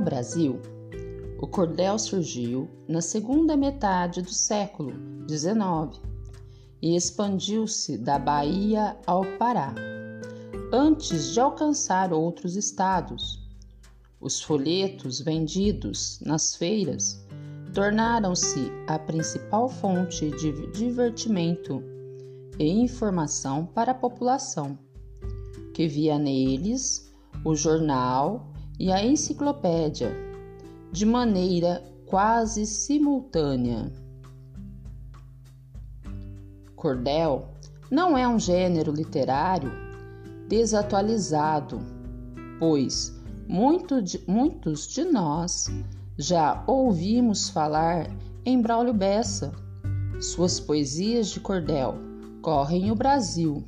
Brasil, o cordel surgiu na segunda metade do século XIX e expandiu-se da Bahia ao Pará, antes de alcançar outros estados. Os folhetos vendidos nas feiras tornaram-se a principal fonte de divertimento e informação para a população, que via neles o jornal e a enciclopédia de maneira quase simultânea. Cordel não é um gênero literário desatualizado, pois muito de, muitos de nós já ouvimos falar em Braulio Bessa. Suas poesias de cordel correm o Brasil,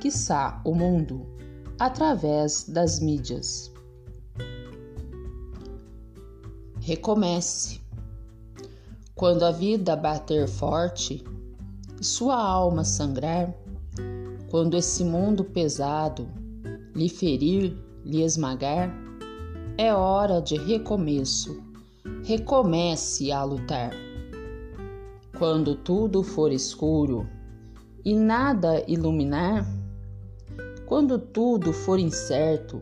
quiçá o mundo, através das mídias. Recomece. Quando a vida bater forte e sua alma sangrar, quando esse mundo pesado lhe ferir, lhe esmagar, é hora de recomeço. Recomece a lutar. Quando tudo for escuro e nada iluminar, quando tudo for incerto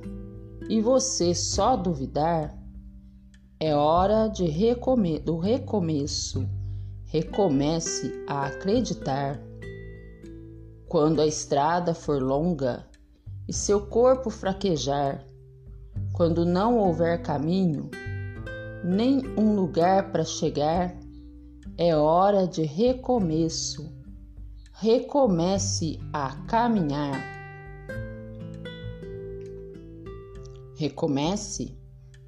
e você só duvidar, é hora de recome do recomeço. Recomece a acreditar. Quando a estrada for longa e seu corpo fraquejar, quando não houver caminho, nem um lugar para chegar, é hora de recomeço. Recomece a caminhar. Recomece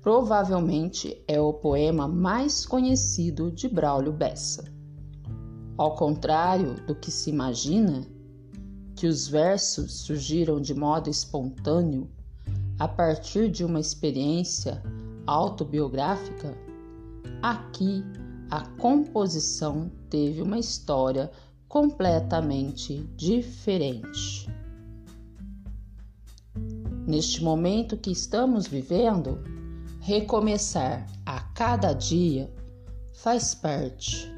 provavelmente é o poema mais conhecido de Braulio Bessa. Ao contrário do que se imagina, que os versos surgiram de modo espontâneo a partir de uma experiência autobiográfica, aqui a composição teve uma história completamente diferente. Neste momento que estamos vivendo, recomeçar a cada dia faz parte